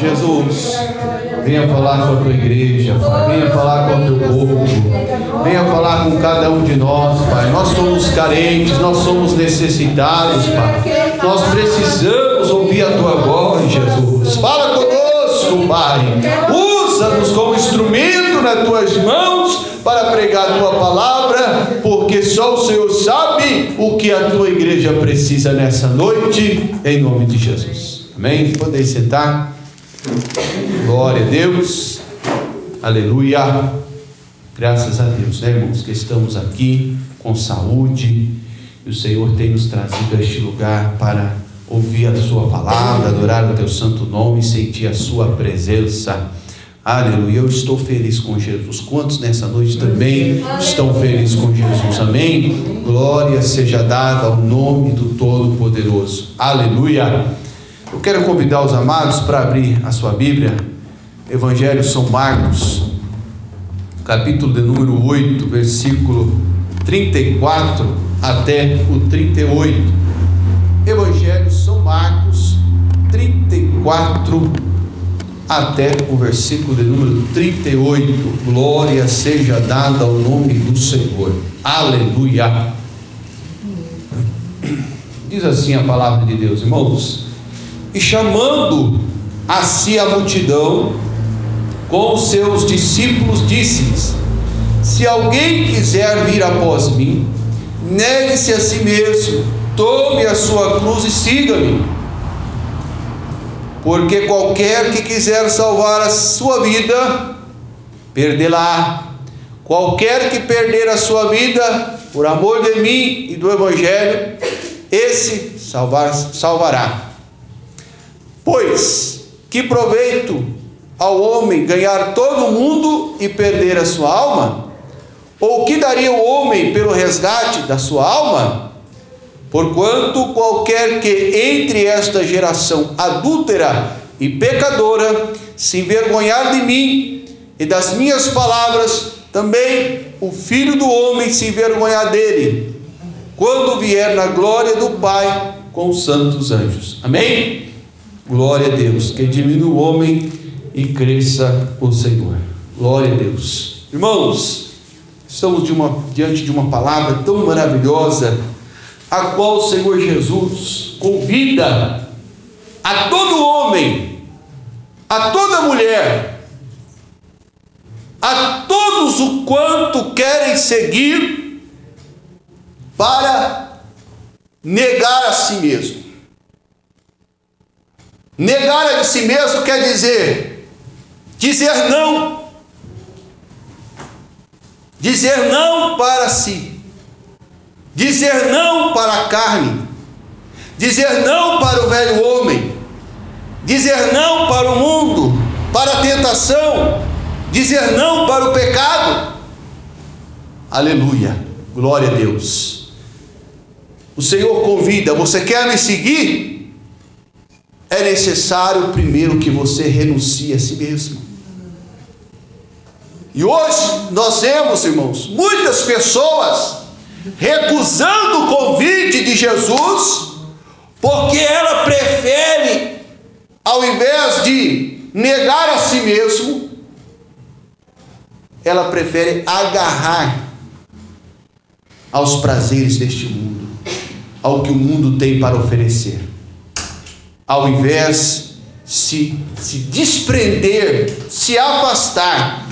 Jesus, venha falar com a tua igreja. Venha falar com o teu povo. Venha falar com cada um de nós, Pai. Nós somos carentes, nós somos necessitados, Pai. Nós precisamos ouvir a tua voz, Jesus. Fala conosco, Pai. Usa-nos como instrumento nas tuas mãos para pregar a tua palavra, porque só o Senhor sabe o que a tua igreja precisa nessa noite, em nome de Jesus. Amém? Podem sentar. Glória a Deus. Aleluia. Graças a Deus, né, irmãos, que estamos aqui com saúde. E o Senhor tem nos trazido a este lugar para ouvir a Sua palavra, adorar o Teu santo nome e sentir a Sua presença. Aleluia. Eu estou feliz com Jesus. Quantos nessa noite também estão felizes com Jesus? Amém? Glória seja dada ao nome do Todo-Poderoso. Aleluia. Eu quero convidar os amados para abrir a sua Bíblia, Evangelho São Marcos, capítulo de número 8, versículo 34 até o 38. Evangelho São Marcos 34 até o versículo de número 38. Glória seja dada ao nome do Senhor. Aleluia. Diz assim a palavra de Deus, irmãos e chamando a si a multidão, com os seus discípulos, disse-lhes: Se alguém quiser vir após mim, negue-se a si mesmo, tome a sua cruz e siga-me. Porque qualquer que quiser salvar a sua vida, perdê-la. Qualquer que perder a sua vida por amor de mim e do Evangelho, esse salvar, salvará. Pois que proveito ao homem ganhar todo o mundo e perder a sua alma? Ou que daria o homem pelo resgate da sua alma? Porquanto qualquer que entre esta geração adúltera e pecadora se envergonhar de mim e das minhas palavras, também o filho do homem se envergonhar dele, quando vier na glória do Pai com os santos anjos. Amém? Glória a Deus. Que diminua o homem e cresça o Senhor. Glória a Deus. Irmãos, estamos de uma, diante de uma palavra tão maravilhosa, a qual o Senhor Jesus convida a todo homem, a toda mulher, a todos o quanto querem seguir, para negar a si mesmo. Negar a si mesmo quer dizer dizer não. Dizer não para si. Dizer não para a carne. Dizer não para o velho homem. Dizer não para o mundo, para a tentação. Dizer não para o pecado. Aleluia. Glória a Deus. O Senhor convida: você quer me seguir? É necessário primeiro que você renuncie a si mesmo. E hoje nós vemos, irmãos, muitas pessoas recusando o convite de Jesus, porque ela prefere, ao invés de negar a si mesmo, ela prefere agarrar aos prazeres deste mundo, ao que o mundo tem para oferecer ao invés se se desprender, se afastar,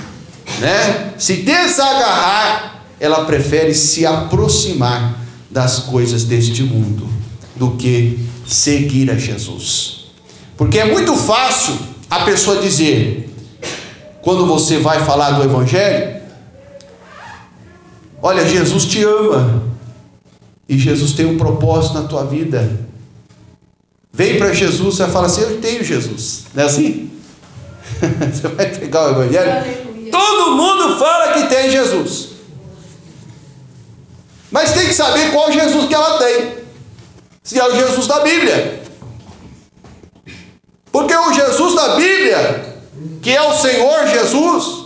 né? Se desagarrar, ela prefere se aproximar das coisas deste mundo do que seguir a Jesus. Porque é muito fácil a pessoa dizer, quando você vai falar do Evangelho, olha, Jesus te ama, e Jesus tem um propósito na tua vida, Vem para Jesus, você vai falar assim: Eu tenho Jesus. Não é assim? você vai pegar o Evangelho. Aleluia. Todo mundo fala que tem Jesus. Mas tem que saber qual Jesus que ela tem. Se é o Jesus da Bíblia. Porque o Jesus da Bíblia, que é o Senhor Jesus,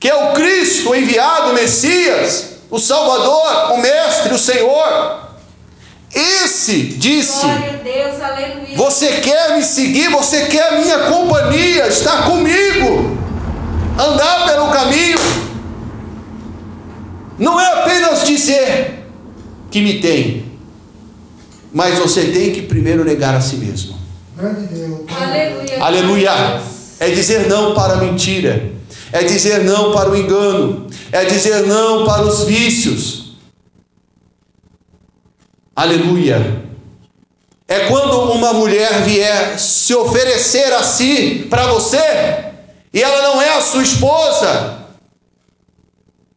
que é o Cristo, o enviado, o Messias, o Salvador, o Mestre, o Senhor, Esse disse: Glória a Deus, aleluia. Você quer me seguir? Você quer a minha companhia? Estar comigo? Andar pelo caminho? Não é apenas dizer que me tem, mas você tem que primeiro negar a si mesmo. Aleluia. Aleluia. É dizer não para a mentira, é dizer não para o engano, é dizer não para os vícios. Aleluia. É quando uma mulher vier se oferecer a si para você e ela não é a sua esposa.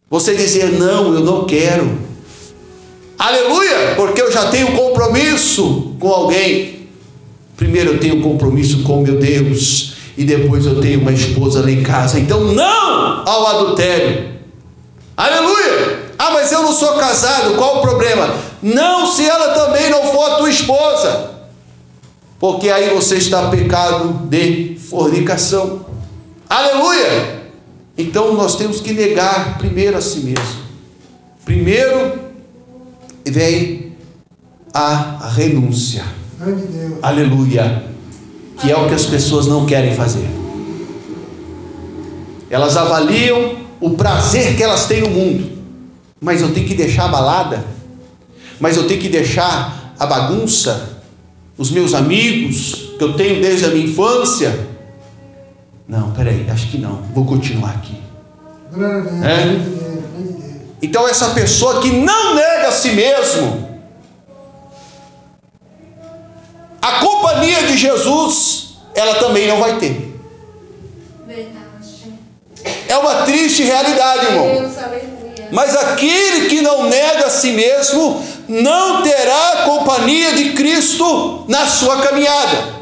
Você dizer não, eu não quero. Aleluia, porque eu já tenho compromisso com alguém. Primeiro eu tenho compromisso com meu Deus e depois eu tenho uma esposa lá em casa. Então não ao adultério. Aleluia. Ah, mas eu não sou casado, qual o problema? Não, se ela também não for a tua esposa, porque aí você está pecado de fornicação. Aleluia! Então nós temos que negar primeiro a si mesmo. Primeiro vem a renúncia. Aleluia! Que é o que as pessoas não querem fazer. Elas avaliam o prazer que elas têm no mundo. Mas eu tenho que deixar a balada, mas eu tenho que deixar a bagunça, os meus amigos que eu tenho desde a minha infância. Não, peraí, acho que não, vou continuar aqui. É? Então, essa pessoa que não nega a si mesmo, a companhia de Jesus, ela também não vai ter. Verdade. É uma triste realidade, irmão. Mas aquele que não nega a si mesmo não terá companhia de Cristo na sua caminhada.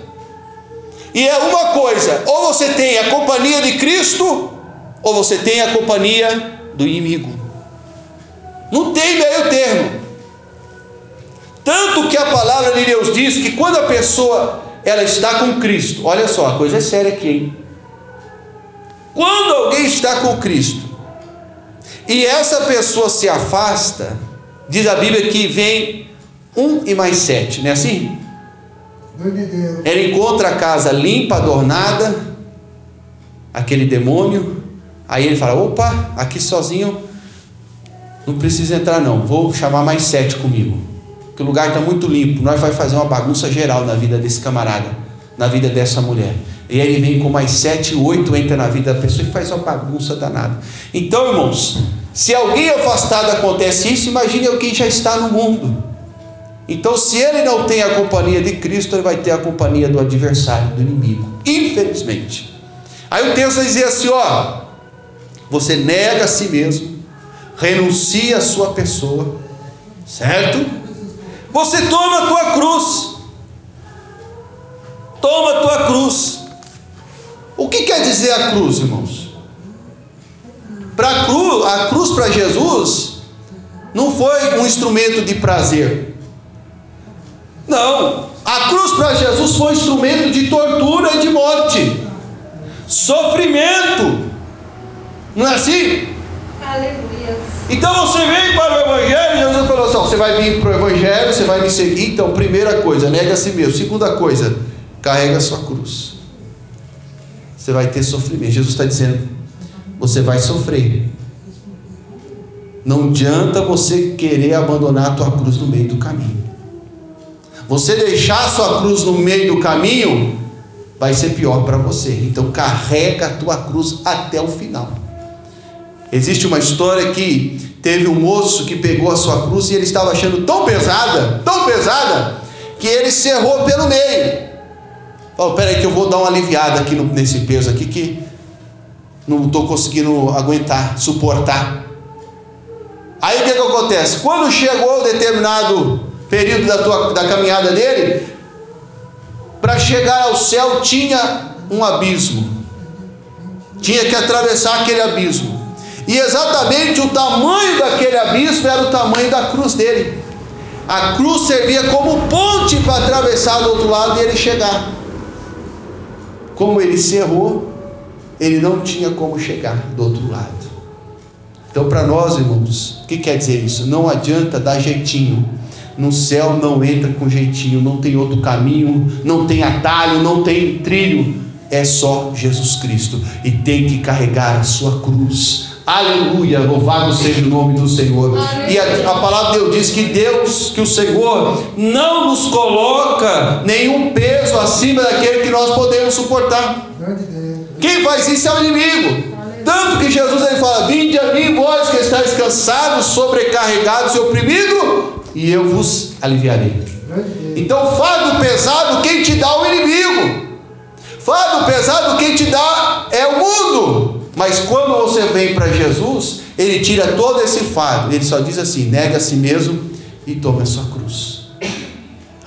E é uma coisa: ou você tem a companhia de Cristo, ou você tem a companhia do inimigo. Não tem meio termo. Tanto que a palavra de Deus diz que quando a pessoa ela está com Cristo, olha só, a coisa é séria aqui, hein? Quando alguém está com Cristo, e essa pessoa se afasta, diz a Bíblia que vem um e mais sete, não é assim? Ela encontra a casa limpa, adornada, aquele demônio, aí ele fala: opa, aqui sozinho, não precisa entrar não, vou chamar mais sete comigo, que o lugar está muito limpo, nós vai fazer uma bagunça geral na vida desse camarada, na vida dessa mulher. E aí ele vem com mais sete, oito, entra na vida da pessoa e faz uma bagunça danada. Então, irmãos, se alguém afastado acontece isso, imagine alguém já está no mundo. Então, se ele não tem a companhia de Cristo, ele vai ter a companhia do adversário, do inimigo. Infelizmente. Aí o texto vai dizer assim: ó, você nega a si mesmo, renuncia a sua pessoa, certo? Você toma a tua cruz. Toma a tua cruz. O que quer dizer a cruz, irmãos? Pra cruz, a cruz para Jesus não foi um instrumento de prazer. Não, a cruz para Jesus foi um instrumento de tortura e de morte, sofrimento. Não é assim? Aleluia. Então você vem para o Evangelho, Jesus falou assim: você vai vir para o Evangelho, você vai me seguir. Então, primeira coisa, nega a si mesmo. Segunda coisa, carrega a sua cruz. Você vai ter sofrimento. Jesus está dizendo: você vai sofrer. Não adianta você querer abandonar a tua cruz no meio do caminho. Você deixar a sua cruz no meio do caminho, vai ser pior para você. Então carrega a tua cruz até o final. Existe uma história que teve um moço que pegou a sua cruz e ele estava achando tão pesada, tão pesada, que ele cerrou pelo meio. Falou, peraí que eu vou dar uma aliviada aqui nesse peso aqui que não estou conseguindo aguentar, suportar. Aí o que, que acontece? Quando chegou determinado período da, tua, da caminhada dele, para chegar ao céu tinha um abismo. Tinha que atravessar aquele abismo. E exatamente o tamanho daquele abismo era o tamanho da cruz dele. A cruz servia como ponte para atravessar do outro lado e ele chegar. Como ele cerrou, ele não tinha como chegar do outro lado. Então, para nós, irmãos, o que quer dizer isso? Não adianta dar jeitinho, no céu não entra com jeitinho, não tem outro caminho, não tem atalho, não tem trilho. É só Jesus Cristo e tem que carregar a sua cruz. Aleluia, louvado seja o nome do Senhor. E a, a, palavra de Deus diz que Deus, que o Senhor, não nos coloca nenhum peso acima daquele que nós podemos suportar. Quem faz isso é o inimigo. Tanto que Jesus ele fala: Vinde a mim, vós que estáis cansados, sobrecarregados e oprimidos, e eu vos aliviarei. Então, fardo pesado, quem te dá é o inimigo. Fardo pesado, quem te dá é o mundo. Mas quando você vem para Jesus, ele tira todo esse fardo. Ele só diz assim: nega a si mesmo e tome a sua cruz.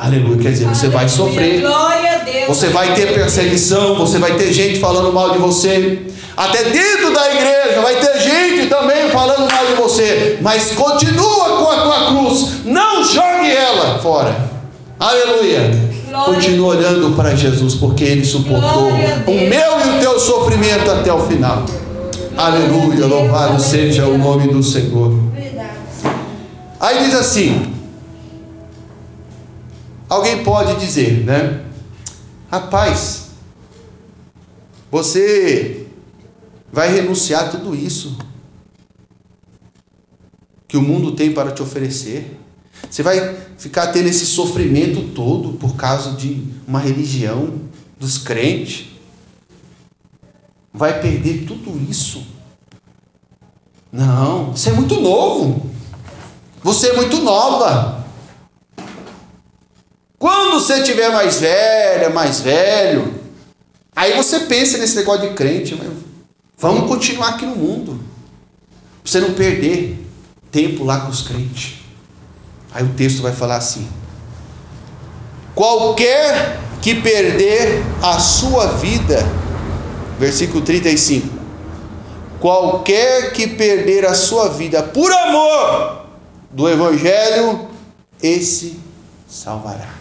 Aleluia. Quer dizer, você vai sofrer. Você vai ter perseguição. Você vai ter gente falando mal de você. Até dentro da igreja vai ter gente também falando mal de você. Mas continua com a tua cruz. Não jogue ela fora. Aleluia. Continua olhando para Jesus, porque Ele suportou o meu e o teu sofrimento até o final. Aleluia. Louvado seja o nome do Senhor. Aí diz assim: Alguém pode dizer, né? Rapaz, você vai renunciar a tudo isso que o mundo tem para te oferecer. Você vai ficar tendo esse sofrimento todo por causa de uma religião dos crentes. Vai perder tudo isso. Não, você é muito novo. Você é muito nova. Quando você tiver mais velha, mais velho, aí você pensa nesse negócio de crente, vamos continuar aqui no mundo. Pra você não perder tempo lá com os crentes. Aí o texto vai falar assim: qualquer que perder a sua vida, versículo 35. Qualquer que perder a sua vida por amor do Evangelho, esse salvará.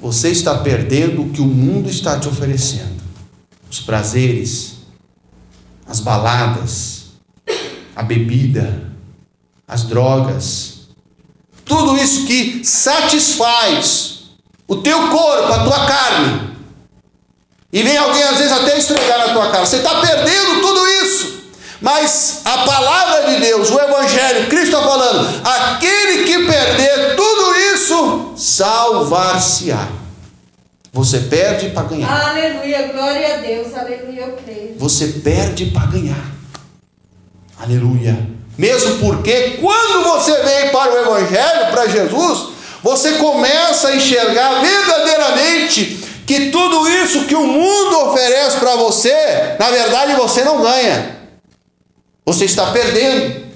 Você está perdendo o que o mundo está te oferecendo: os prazeres, as baladas, a bebida, as drogas, tudo isso que satisfaz o teu corpo, a tua carne. E vem alguém às vezes até estregar na tua cara. Você está perdendo tudo isso. Mas a palavra de Deus, o Evangelho, Cristo está falando: aquele que perder tudo isso, salvar-se-á. Você perde para ganhar. Aleluia, glória a Deus, aleluia, eu creio. Você perde para ganhar. Aleluia. Mesmo porque quando você vem para o Evangelho, para Jesus, você começa a enxergar verdadeiramente que tudo isso que o mundo oferece para você, na verdade você não ganha. Você está perdendo.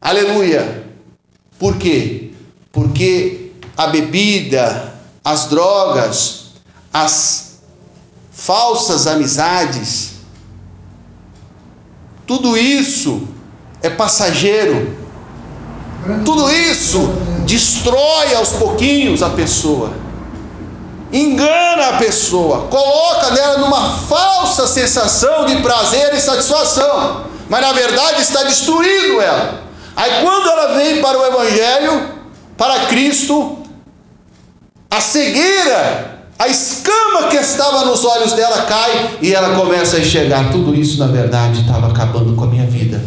Aleluia. Por quê? Porque a bebida, as drogas, as falsas amizades, tudo isso é passageiro. Tudo isso destrói aos pouquinhos a pessoa engana a pessoa, coloca nela numa falsa sensação de prazer e satisfação, mas na verdade está destruindo ela. Aí quando ela vem para o Evangelho, para Cristo, a cegueira, a escama que estava nos olhos dela cai e ela começa a enxergar tudo isso na verdade estava acabando com a minha vida.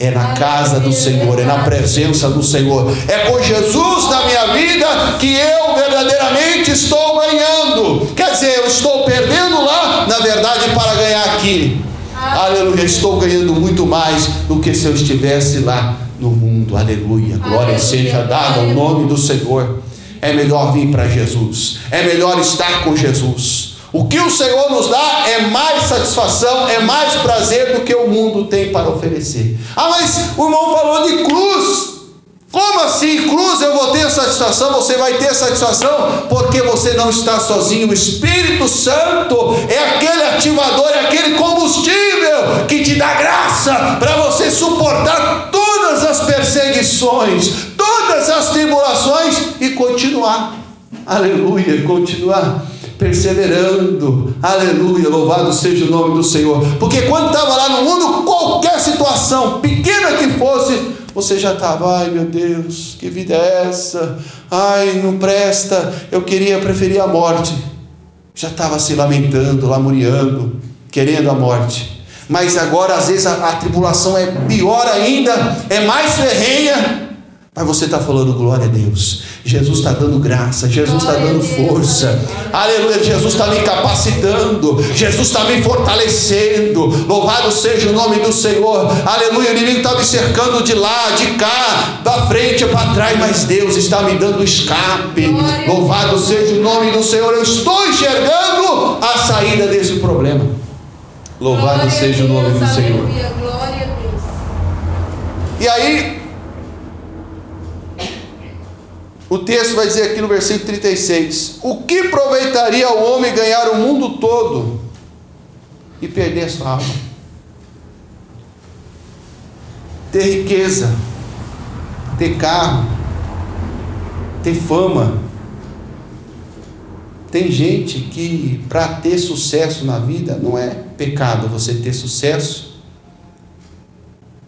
É na casa do Senhor, é na presença do Senhor. É com Jesus na minha vida que eu verdadeiramente estou ganhando. Quer dizer, eu estou perdendo lá, na verdade, para ganhar aqui. Aleluia, estou ganhando muito mais do que se eu estivesse lá no mundo. Aleluia, glória Aleluia. seja dada ao nome do Senhor. É melhor vir para Jesus, é melhor estar com Jesus. O que o Senhor nos dá é mais satisfação, é mais prazer do que o mundo tem para oferecer. Ah, mas o irmão falou de cruz. Como assim? Cruz eu vou ter satisfação, você vai ter satisfação, porque você não está sozinho. O Espírito Santo é aquele ativador, é aquele combustível que te dá graça para você suportar todas as perseguições, todas as tribulações e continuar. Aleluia, continuar perseverando. Aleluia, louvado seja o nome do Senhor. Porque quando estava lá no mundo, qualquer situação, pequena que fosse, você já estava, ai meu Deus, que vida é essa? Ai, não presta, eu queria preferir a morte. Já estava se lamentando, lamuriando, querendo a morte. Mas agora, às vezes, a, a tribulação é pior ainda, é mais ferrenha mas você está falando glória a Deus. Jesus está dando graça, Jesus está dando força. Aleluia, Jesus está me capacitando, Jesus está me fortalecendo. Louvado seja o nome do Senhor. Aleluia, o inimigo está me cercando de lá, de cá, da frente para trás, mas Deus está me dando escape. Louvado seja o nome do Senhor. Eu estou enxergando a saída desse problema. Louvado seja o nome do Senhor. E aí, O texto vai dizer aqui no versículo 36: O que aproveitaria o homem ganhar o mundo todo e perder a sua alma? Ter riqueza, ter carro, ter fama. Tem gente que para ter sucesso na vida não é pecado você ter sucesso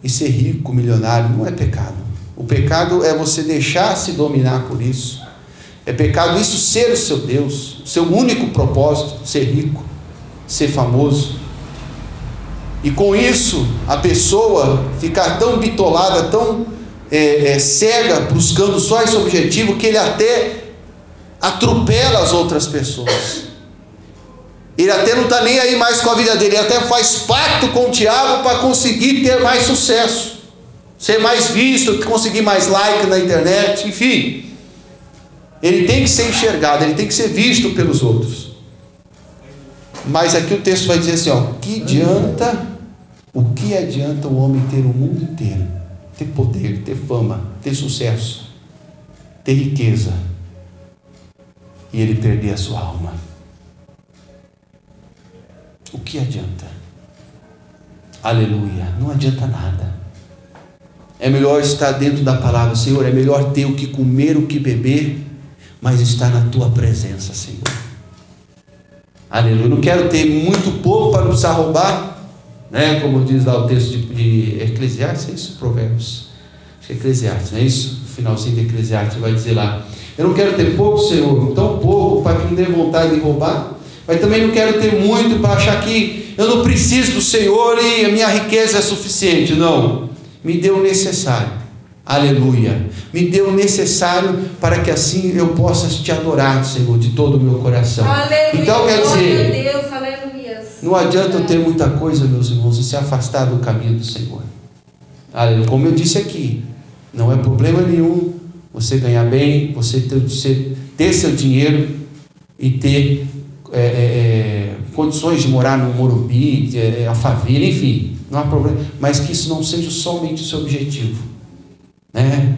e ser rico, milionário, não é pecado. O pecado é você deixar se dominar por isso. É pecado isso ser o seu Deus, o seu único propósito, ser rico, ser famoso. E com isso, a pessoa ficar tão bitolada, tão é, é, cega, buscando só esse objetivo, que ele até atropela as outras pessoas. Ele até não está nem aí mais com a vida dele, ele até faz pacto com o diabo para conseguir ter mais sucesso ser mais visto, conseguir mais like na internet, enfim. Ele tem que ser enxergado, ele tem que ser visto pelos outros. Mas aqui o texto vai dizer assim: ó, que adianta, o que adianta o homem ter o mundo inteiro, ter poder, ter fama, ter sucesso, ter riqueza, e ele perder a sua alma? O que adianta? Aleluia, não adianta nada. É melhor estar dentro da palavra, Senhor. É melhor ter o que comer, o que beber, mas estar na tua presença, Senhor. Aleluia. Não quero ter muito pouco para não precisar roubar, né? Como diz lá o texto de, de Eclesiastes, é isso? Provérbios. Acho que é Eclesiastes, não é isso? Finalzinho de Eclesiastes vai dizer lá. Eu não quero ter pouco, Senhor, tão pouco para que me dê vontade de roubar, mas também não quero ter muito para achar que eu não preciso do Senhor e a minha riqueza é suficiente. Não me deu o necessário. Aleluia. Me deu o necessário para que assim eu possa te adorar, Senhor, de todo o meu coração. Aleluia. Então quer dizer, Deus, não adianta eu ter muita coisa, meus irmãos, e se afastar do caminho do Senhor. Aleluia. Como eu disse aqui, não é problema nenhum você ganhar bem, você ter, ter seu dinheiro e ter é, é, é condições de morar no Morumbi, é, Alphaville, enfim não há problema, mas que isso não seja somente o seu objetivo, né?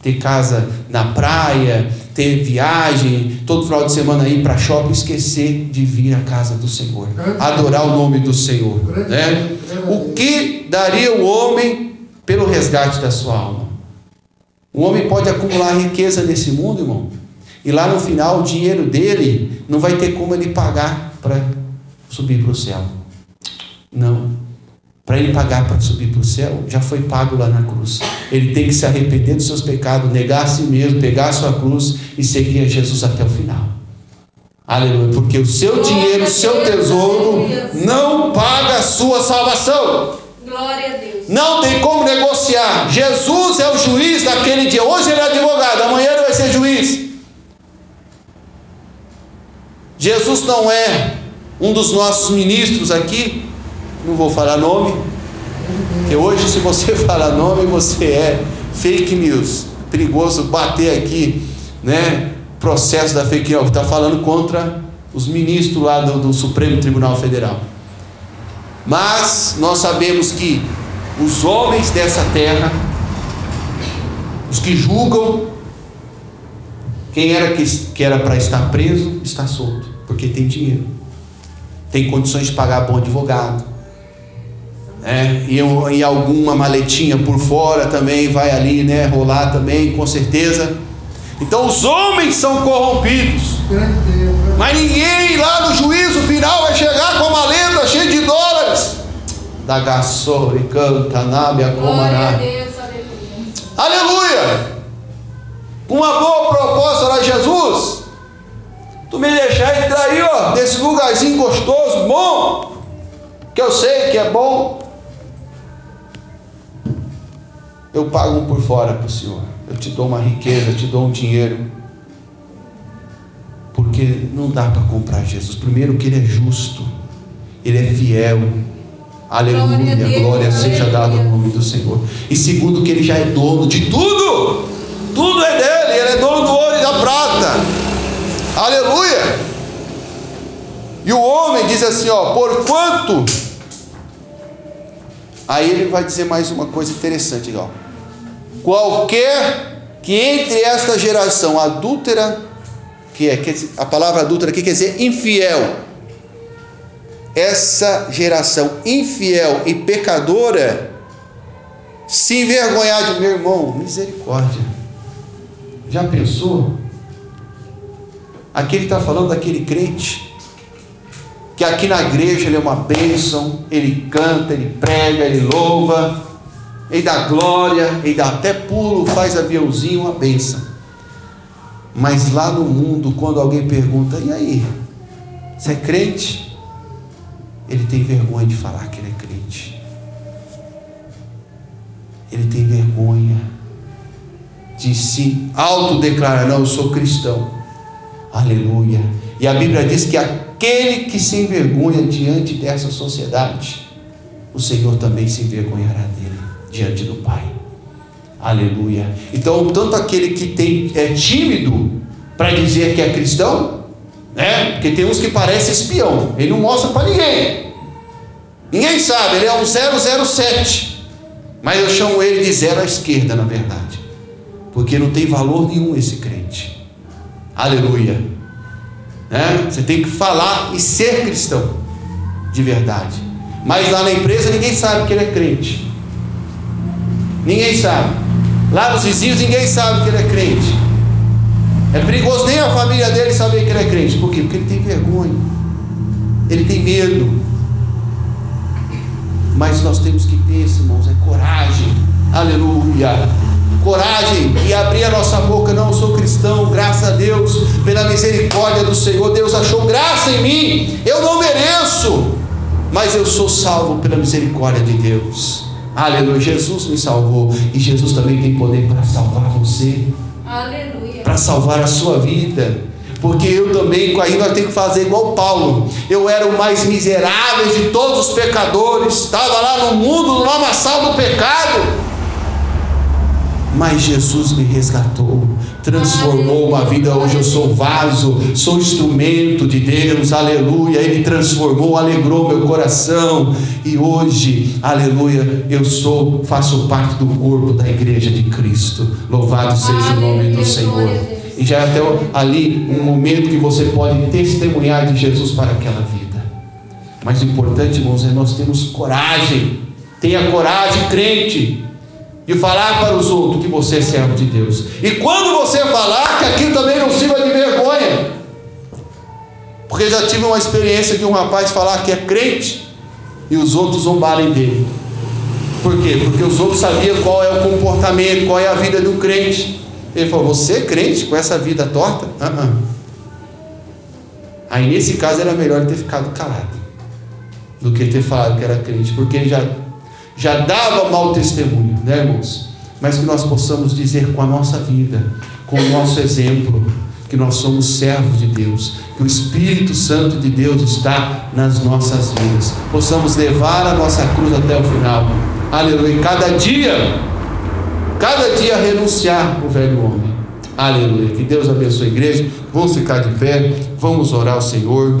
Ter casa na praia, ter viagem, todo final de semana ir para shopping, esquecer de vir à casa do Senhor, adorar o nome do Senhor, né? O que daria o homem pelo resgate da sua alma? O homem pode acumular riqueza nesse mundo, irmão, e lá no final o dinheiro dele não vai ter como ele pagar para subir para o céu. Não para ele pagar para subir para o céu, já foi pago lá na cruz. Ele tem que se arrepender dos seus pecados, negar a si mesmo, pegar a sua cruz e seguir a Jesus até o final. Aleluia, porque o seu dinheiro, o seu tesouro não paga a sua salvação. Não tem como negociar. Jesus é o juiz daquele dia. Hoje ele é advogado, amanhã ele vai ser juiz. Jesus não é um dos nossos ministros aqui, não vou falar nome, que hoje se você falar nome, você é fake news. Perigoso bater aqui, né? Processo da fake news, está falando contra os ministros lá do, do Supremo Tribunal Federal. Mas nós sabemos que os homens dessa terra, os que julgam, quem era que, que era para estar preso, está solto, porque tem dinheiro, tem condições de pagar bom advogado, é, e, e alguma maletinha por fora também vai ali, né, rolar também, com certeza. Então os homens são corrompidos. Mas ninguém lá no juízo final vai chegar com a maleta cheia de dólares. Da gassore canta, nábia comará. com uma boa proposta lá, Jesus, tu me deixar entrar aí, ó, nesse lugarzinho gostoso, bom, que eu sei que é bom. Eu pago um por fora para o Senhor. Eu te dou uma riqueza, eu te dou um dinheiro. Porque não dá para comprar Jesus. Primeiro que Ele é justo, Ele é fiel. Aleluia, glória, glória seja dada ao nome do Senhor. E segundo que Ele já é dono de tudo. Tudo é dele, Ele é dono do ouro e da prata. Aleluia. E o homem diz assim, ó, porquanto Aí ele vai dizer mais uma coisa interessante, ó. Qualquer que entre esta geração adúltera, que é a palavra adúltera aqui quer dizer infiel, essa geração infiel e pecadora, se envergonhar de meu irmão, misericórdia. Já pensou? Aqui ele está falando daquele crente que aqui na igreja ele é uma bênção, ele canta, ele prega, ele louva, ele dá glória, ele dá até pulo, faz aviãozinho, uma benção. Mas lá no mundo, quando alguém pergunta, e aí, você é crente? Ele tem vergonha de falar que ele é crente. Ele tem vergonha de se autodeclarar, não, eu sou cristão. Aleluia. E a Bíblia diz que aquele que se envergonha diante dessa sociedade, o Senhor também se envergonhará dele diante do Pai. Aleluia. Então, tanto aquele que tem, é tímido para dizer que é cristão, né? Porque tem uns que parecem espião, ele não mostra para ninguém. Ninguém sabe, ele é um 007. Mas eu chamo ele de zero à esquerda, na verdade. Porque não tem valor nenhum esse crente. Aleluia. Né? Você tem que falar e ser cristão de verdade. Mas lá na empresa ninguém sabe que ele é crente. Ninguém sabe. Lá nos vizinhos ninguém sabe que ele é crente. É perigoso nem a família dele saber que ele é crente. Por quê? Porque ele tem vergonha. Ele tem medo. Mas nós temos que ter, irmãos, é coragem. Aleluia. Coragem e abrir a nossa boca. Não, eu sou cristão, graças a Deus, pela misericórdia do Senhor. Deus achou graça em mim. Eu não mereço, mas eu sou salvo pela misericórdia de Deus. Aleluia. Jesus me salvou e Jesus também tem poder para salvar você. Para salvar a sua vida. Porque eu também, nós temos que fazer igual Paulo. Eu era o mais miserável de todos os pecadores. Estava lá no mundo, no lamaçal do pecado mas Jesus me resgatou, transformou uma vida. Hoje eu sou vaso, sou instrumento de Deus, aleluia. Ele transformou, alegrou meu coração, e hoje, aleluia, eu sou, faço parte do corpo da igreja de Cristo. Louvado seja o nome do Senhor. E já é até ali um momento que você pode testemunhar de Jesus para aquela vida. Mas o importante, irmãos, é nós termos coragem. Tenha coragem, crente e falar para os outros que você é servo de Deus. E quando você falar, que aquilo também não sirva de vergonha. Porque já tive uma experiência de um rapaz falar que é crente e os outros zombarem dele. Por quê? Porque os outros sabiam qual é o comportamento, qual é a vida do crente. Ele falou: Você é crente com essa vida torta? Uh -uh. Aí nesse caso era melhor ter ficado calado do que ter falado que era crente, porque ele já já dava mau testemunho, né, irmãos? Mas que nós possamos dizer com a nossa vida, com o nosso exemplo, que nós somos servos de Deus, que o Espírito Santo de Deus está nas nossas vidas, possamos levar a nossa cruz até o final, aleluia. Cada dia, cada dia renunciar o velho homem, aleluia. Que Deus abençoe a igreja. Vamos ficar de pé, vamos orar ao Senhor.